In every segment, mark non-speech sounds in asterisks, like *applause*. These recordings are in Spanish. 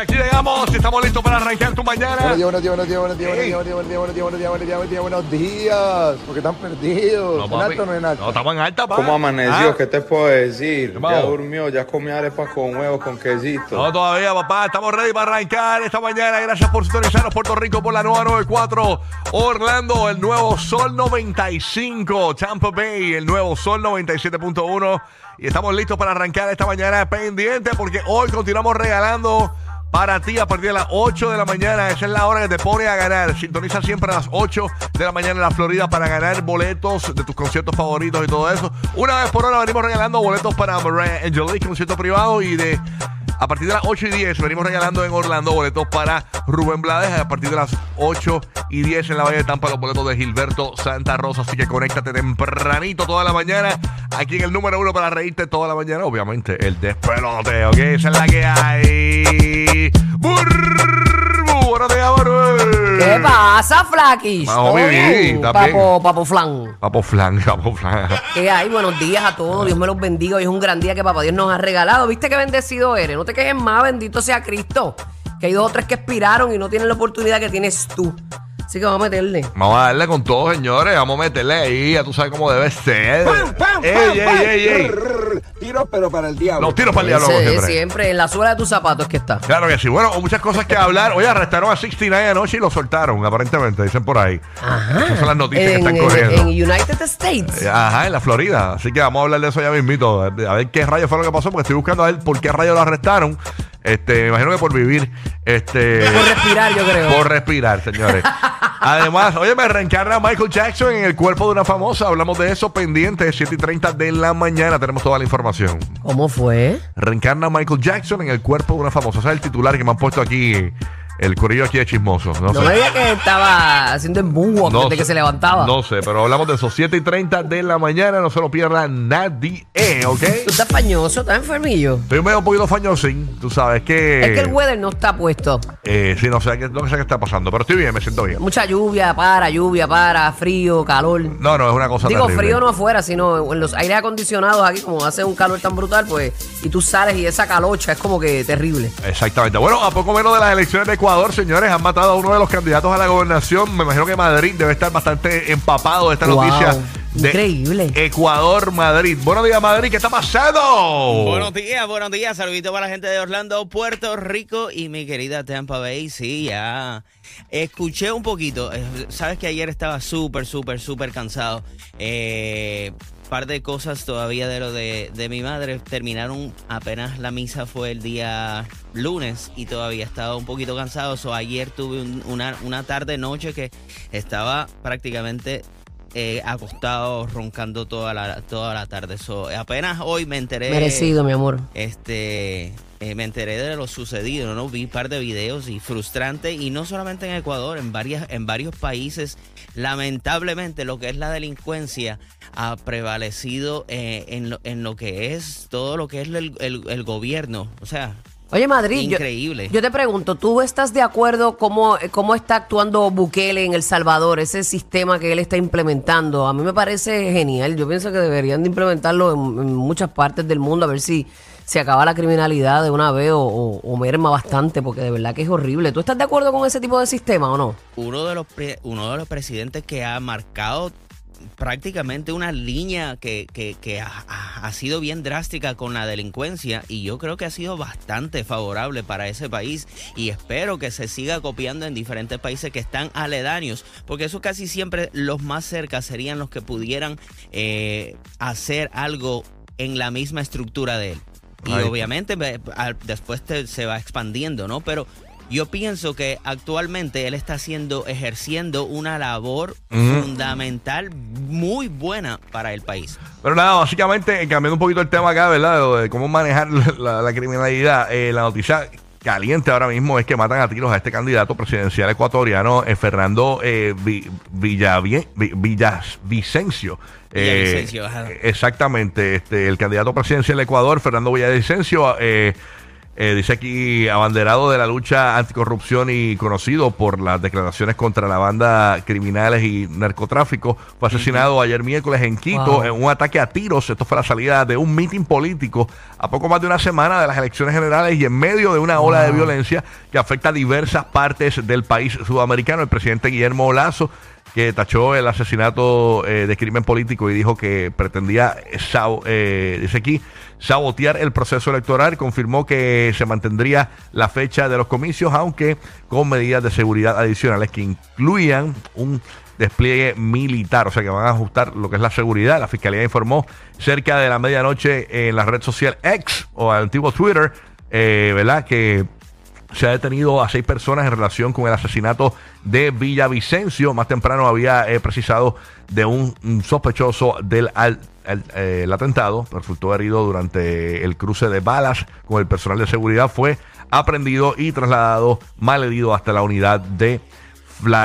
estamos listos para arrancar tu mañana. Buenos días, buenos días, buenos días, buenos días, buenos días, buenos días, buenos días, buenos días, buenos días, buenos días, buenos días, porque están perdidos. No, ¿En papi. alto no en alto? No, estamos en alta. ¿Cómo amaneció? Ah. ¿Qué te puedo decir? ¿Qué Ya durmió, ya comió arepas con huevos, con quesito. No, todavía, papá. Estamos ready para arrancar esta mañana. Gracias por sintonizarnos Puerto Rico por la nueva 94. Orlando, el nuevo Sol 95. Tampa Bay, el nuevo Sol 97.1. Y estamos listos para arrancar esta mañana pendiente porque hoy continuamos regalando para ti a partir de las 8 de la mañana. Esa es la hora que te pone a ganar. Sintoniza siempre a las 8 de la mañana en la Florida para ganar boletos de tus conciertos favoritos y todo eso. Una vez por hora venimos regalando boletos para Mariah Angelique, concierto privado y de a partir de las 8 y 10 venimos regalando en Orlando boletos para Rubén Blades. A partir de las 8 y 10 en la Valle de Tampa los boletos de Gilberto Santa Rosa. Así que conéctate tempranito toda la mañana. Aquí en el número uno para reírte toda la mañana. Obviamente el despelote, ¿ok? Esa es la que hay. Burbu. ¿Qué pasa? Vamos, mi vida, ¿está papo, papo flan. Papo flan, *laughs* papo flan. ¿Qué hay? Buenos días a todos. Dios me los bendiga. Hoy es un gran día que papá Dios nos ha regalado. ¿Viste qué bendecido eres? No te quejes más, bendito sea Cristo. Que hay dos o tres que expiraron y no tienen la oportunidad que tienes tú. Así que vamos a meterle. Vamos a darle con todo, señores. Vamos a meterle ahí. Ya tú sabes cómo debe ser. ¡Pam, pam, ey, pam, ey, pam! ey, ey. Tiros, pero para el diablo. Los tiros para el diablo, como Ese, siempre. siempre. en la suela de tus zapatos que está. Claro que sí. Bueno, muchas cosas que hablar. Oye, arrestaron a 69 anoche y lo soltaron, aparentemente, dicen por ahí. Ajá. Esas son las noticias que están en- corriendo. en United States. Eh, Ajá, en la Florida. Así que vamos a hablar de eso ya mismito. A ver qué rayos fue lo que pasó, porque estoy buscando a ver por qué rayos lo arrestaron. Este, me imagino que por vivir. Este. Por respirar, yo creo. Por respirar, señores. *laughs* Además, oye, me reencarna Michael Jackson en el cuerpo de una famosa. Hablamos de eso pendiente, 7 y 30 de la mañana. Tenemos toda la información. ¿Cómo fue? Reencarna Michael Jackson en el cuerpo de una famosa. Ese es el titular que me han puesto aquí, el corrillo aquí de chismoso. No, No sé. me digas que estaba haciendo en moonwalk No desde que se levantaba. No sé, pero hablamos de eso. 7 y 30 de la mañana. No se lo pierda nadie, ¿ok? Tú estás pañoso, estás enfermillo. Estoy medio un poquito fañosín. Tú sabes que. Es que el weather no está puesto. Eh, sí, no sé no sé qué está pasando, pero estoy bien, me siento bien. Mucha lluvia, para, lluvia, para, frío, calor. No, no, es una cosa Digo, terrible. frío no afuera, sino en los aires acondicionados aquí, como hace un calor tan brutal, pues, y tú sales y esa calocha es como que terrible. Exactamente. Bueno, a poco menos de las elecciones de Ecuador, señores, han matado a uno de los candidatos a la gobernación. Me imagino que Madrid debe estar bastante empapado de esta Wow, noticia. De increíble. Ecuador, Madrid. Buenos días, Madrid. ¿Qué está pasando? Buenos días, buenos días. Saludito para la gente de Orlando, Puerto Rico y mi querida Tampa Bay. Sí, ya escuché un poquito. Eh, Sabes que ayer estaba súper, súper, súper cansado. Eh, par de cosas todavía de lo de, de mi madre. Terminaron apenas la misa fue el día lunes y todavía estaba un poquito cansado. So, ayer tuve un- una, una tarde, noche que estaba prácticamente eh, acostado, roncando toda la, toda la tarde. So, apenas hoy me enteré. Merecido, mi amor. Este, eh, me enteré de lo sucedido, ¿no? Vi un par de videos y frustrante, y no solamente en Ecuador, en, varias, en varios países, lamentablemente lo que es la delincuencia ha prevalecido eh, en, lo, en lo que es todo lo que es el, el- el gobierno. O sea, Oye, Madrid, yo- Increíble. Yo, te pregunto, ¿tú estás de acuerdo cómo, cómo está actuando Bukele en El Salvador, ese sistema que él está implementando? A mí me parece genial. Yo pienso que deberían de implementarlo en, en muchas partes del mundo a ver si se acaba la criminalidad de una vez o, o- o merma bastante, porque de verdad que es horrible. ¿Tú estás de acuerdo con ese tipo de sistema o no? uno de los, pre- uno de los presidentes que ha marcado prácticamente una línea que, que- que ha, sido bien drástica con la delincuencia y yo creo que ha sido bastante favorable para ese país y espero que se siga copiando en diferentes países que están aledaños porque eso casi siempre los más cerca serían los que pudieran eh, hacer algo en la misma estructura de él. Y obviamente después te- se va expandiendo, ¿no? Pero yo pienso que actualmente él está haciendo, ejerciendo una labor fundamental muy buena para el país. Pero nada, básicamente, eh, cambiando un poquito el tema acá, ¿verdad? De, cómo manejar *laughs* la, la criminalidad, eh, la noticia caliente ahora mismo es que matan a tiros a este candidato presidencial ecuatoriano, eh, Fernando eh, Vi- Villavie- Vi- Villavicencio. Eh, Villavicencio, ajá. exactamente, este, el candidato presidencial de Ecuador, Fernando Villavicencio, eh, dice aquí, abanderado de la lucha anticorrupción y conocido por las declaraciones contra la banda criminales y narcotráfico, fue asesinado ayer miércoles en Quito Wow. en un ataque a tiros. Esto fue la salida de un mitin político a poco más de una semana de las elecciones generales y en medio de una ola de violencia que afecta a diversas partes del país sudamericano. El presidente Guillermo Lazo que tachó el asesinato eh, de crimen político y dijo que pretendía, eh, eh, dice aquí, sabotear el proceso electoral. Confirmó que se mantendría la fecha de los comicios, aunque con medidas de seguridad adicionales que incluían un despliegue militar, o sea que van a ajustar lo que es la seguridad. La fiscalía informó cerca de la medianoche en la red social X o antiguo Twitter, eh, ¿verdad? Que se ha detenido a seis personas en relación con el asesinato de Villavicencio. Más temprano había eh, precisado de un, sospechoso del eh, atentado. Resultó herido durante el cruce de balas con el personal de seguridad. Fue aprendido y trasladado mal herido hasta la unidad de,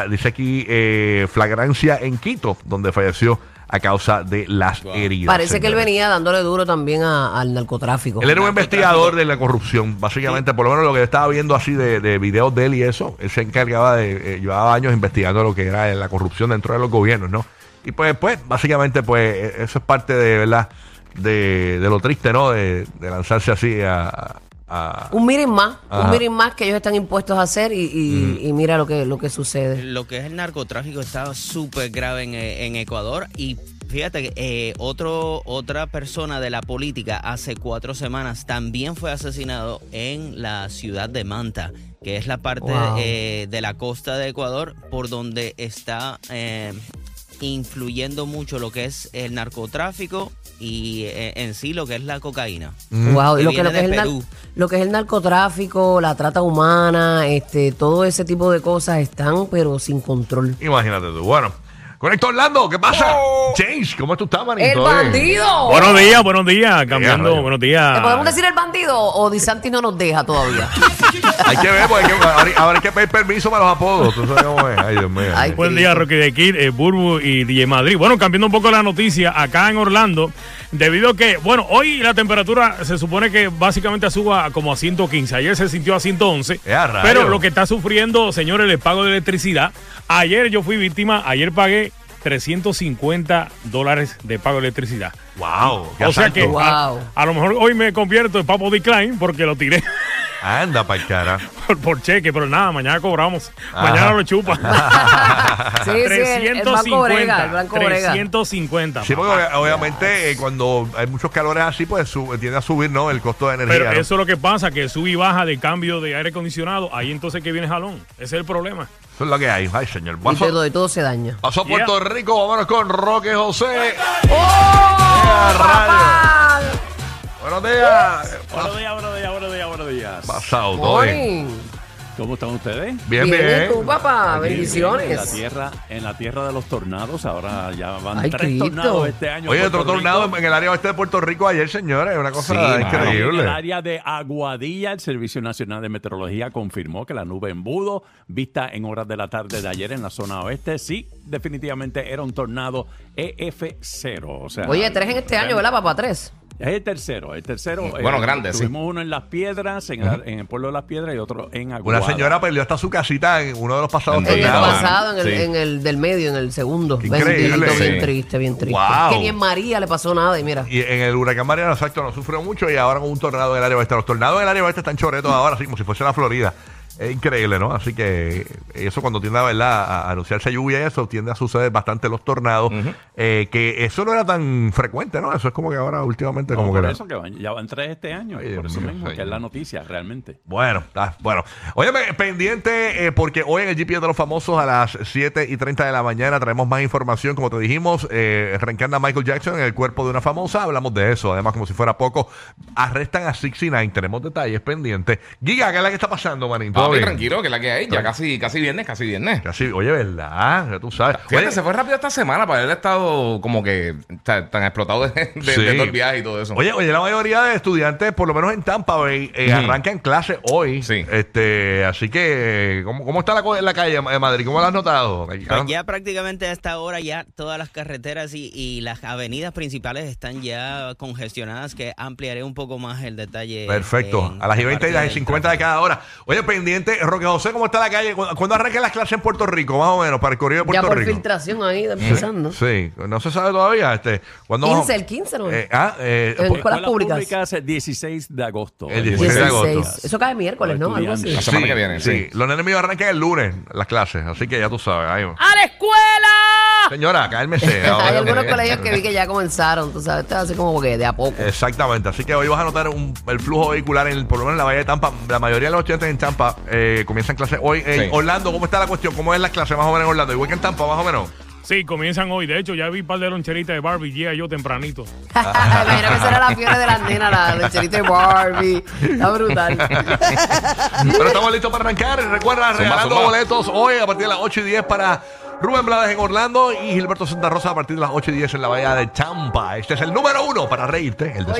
dice aquí, eh, flagrancia en Quito, donde falleció a causa de las heridas. Parece que él venía dándole duro también a- al narcotráfico. Él era un investigador de la corrupción, básicamente, por lo menos lo que yo estaba viendo así de, de videos de él y eso, él se encargaba de, eh, llevaba años investigando lo que era la corrupción dentro de los gobiernos, ¿no? Y pues, pues, básicamente, pues, eh, eso es parte de, ¿verdad? De, de lo triste, ¿no? De, de lanzarse así a... a- Un miren más, Ajá. un miren más que ellos están impuestos a hacer y, y- Mm. y mira lo que, lo que sucede. Lo que es el narcotráfico está súper grave en, eh, en Ecuador y fíjate que eh, otro, otra persona de la política hace cuatro semanas también fue asesinado en la ciudad de Manta, que es la parte Wow. eh, de la costa de Ecuador por donde está eh, influyendo mucho lo que es el narcotráfico y eh, en sí lo que es la cocaína. Wow, y Que lo que, lo, que es el lo que es el narcotráfico, la trata humana, este, todo ese tipo de cosas están, pero sin control. Imagínate tú. Bueno, conecto Orlando, ¿qué pasa? James, ¿cómo tú estás, manito? ¡El bandido! Buenos días, buenos días, cambiando, buenos días. ¿Le podemos decir el bandido o Disanti no nos deja todavía? *laughs* Hay que ver, porque hay que- ahora, ahora hay que pedir permiso para los apodos. ¿Tú sabes cómo es? Ay, Dios mío. Ay, Buen día, Rocky de Kid, eh, Burbu y DJ Madrid. Bueno, cambiando un poco la noticia, acá en Orlando, debido a que, bueno, hoy la temperatura se supone que básicamente suba como a 115. Ayer se sintió a 111. ¡Eh, a rayos! Pero lo que está sufriendo, señores, el pago de electricidad. Ayer yo fui víctima, ayer pagué 350 dólares de pago de electricidad. Wow. O sea que Wow. a, a lo mejor hoy me convierto en Papo Decline porque lo tiré *laughs* Anda, para cara. *laughs* por, por cheque, pero nada, mañana cobramos. Ajá. Mañana lo chupa. *laughs* Sí, sí, el, Brega, el Banco Brega. 350. Sí, porque obviamente eh, cuando hay muchos calores así, pues tiende a subir, ¿no? El costo de energía. Pero ¿no? eso es lo que pasa, que sube y baja de cambio de aire acondicionado. Ahí entonces que viene jalón. Ese es el problema. Eso es lo que hay. Ay, señor. Y Paso, todo, y todo se daña. paso a Puerto Rico, vámonos con Roque José. ¡Oh! papá! Buenos días. Buenos días, buenos días, buenos días, buenos días. Pasado, todo bien. Morning. ¿Cómo están ustedes? Bien, Bien, bien. ¿y tú, papá? Aquí, En la Bendiciones. tierra, en la tierra de los tornados, ahora ya van Ay, tres Cristo. tornados este año. Oye, otro tornado Rico. en el área oeste de Puerto Rico ayer, señores. Una cosa Sí, En increíble. el área de Aguadilla, el Servicio Nacional de Meteorología confirmó que la nube embudo, vista en horas de la tarde de ayer en la zona oeste, sí, definitivamente era un tornado EF0. O sea, Oye, tres en este año, ¿verdad, papá? Tres. Es el tercero, el tercero. Bueno, grande, sí. Tuvimos uno en Las Piedras, en, el- en el pueblo de Las Piedras, y otro en Aguada. Una señora perdió hasta su casita en uno de los pasados En En el pasado, en el, Sí. en el del medio, en el segundo. Increíble. Bien triste, bien triste. Wow. Que ni en María le pasó nada y mira. Y en el huracán Mariana, exacto, no sufrió mucho y ahora con un tornado en el área oeste. Los tornados en el área oeste están choretos ahora, así como si fuese la Florida. Es increíble, ¿no? Así que eso cuando tiende a, ¿verdad? a anunciarse lluvia y eso, tiende a suceder bastante los tornados. eh, que eso no era tan frecuente, ¿no? Eso es como que ahora últimamente No, como que... por era- eso que van- ya van tres este año, Ay, por Dios eso mío, mismo, que es la noticia realmente. Bueno, está bueno. Óyeme, pendiente, eh, porque hoy en el GPS de los famosos a las 7 y 30 de la mañana traemos más información. Como te dijimos, eh, reencarna Michael Jackson en el cuerpo de una famosa. Hablamos de eso. Además, como si fuera poco, arrestan a 69. Tenemos detalles pendientes. Giga, ¿qué es la que está pasando, manito? Todo Papi, bien. tranquilo, que es la que hay. Ya casi, casi viernes, casi viernes. Casi, oye, ¿verdad? Ya tú sabes. Fíjate, Oye, se fue rápido esta semana para haber estado como que tan, tan explotado de, de, Sí. de todo el viaje y todo eso. Oye, oye, la mayoría de estudiantes, por lo menos en Tampa Bay, eh, Ujú. arrancan clase hoy. Sí. Este, así que, ¿cómo, cómo está la, la calle de Madrid? ¿Cómo la has notado? Pues ya prácticamente a esta hora ya todas las carreteras y, y las avenidas principales están ya congestionadas, que ampliaré un poco más el detalle. Perfecto. en A las y la 20 y las y del 50 de cada hora. Oye, pendiente, Roque José, ¿cómo está la calle? ¿Cu- ¿Cuándo arrancan las clases en Puerto Rico? Más o menos, para el corrido de Ya Puerto por Rico. filtración ahí, empezando. Sí, no se sabe todavía. Este, ¿cuándo 15, vamos- el 15, ¿no? Eh, ah, eh, En pues- escuelas públicas. el 16 de agosto. El 16 de agosto. 16. Eso cae miércoles, ¿no? Algo así. La semana que viene, sí. Los nenes míos arrancan el lunes las clases, así que ya tú sabes. ahí. ¡A la escuela! Señora, cálmese. *laughs* Hay algunos eh. colegios que vi que ya comenzaron, tú sabes, esto es así como que de a poco. Exactamente, así que hoy vas a notar un- el flujo vehicular, en, el- por lo menos en la Bahía de Tampa. La mayoría de los estudiantes en Tampa eh, comienzan clases hoy. En Sí. Orlando, ¿cómo está la cuestión? ¿Cómo es la clase más o menos en Orlando? Igual que en Tampa, más o menos. Sí, comienzan hoy. De hecho, ya vi un par de loncheritas de Barbie. Llega yo tempranito. *laughs* Imagino que será la fiebre de las nenas, la lecherita de Barbie. Está brutal. Pero estamos listos para arrancar. Recuerda, regalando zumba. boletos hoy a partir de las 8 y 10 para Rubén Blades en Orlando y Gilberto Santa Rosa a partir de las 8 y 10 en la Bahía de Tampa. Este es el número uno para reírte, el despegue.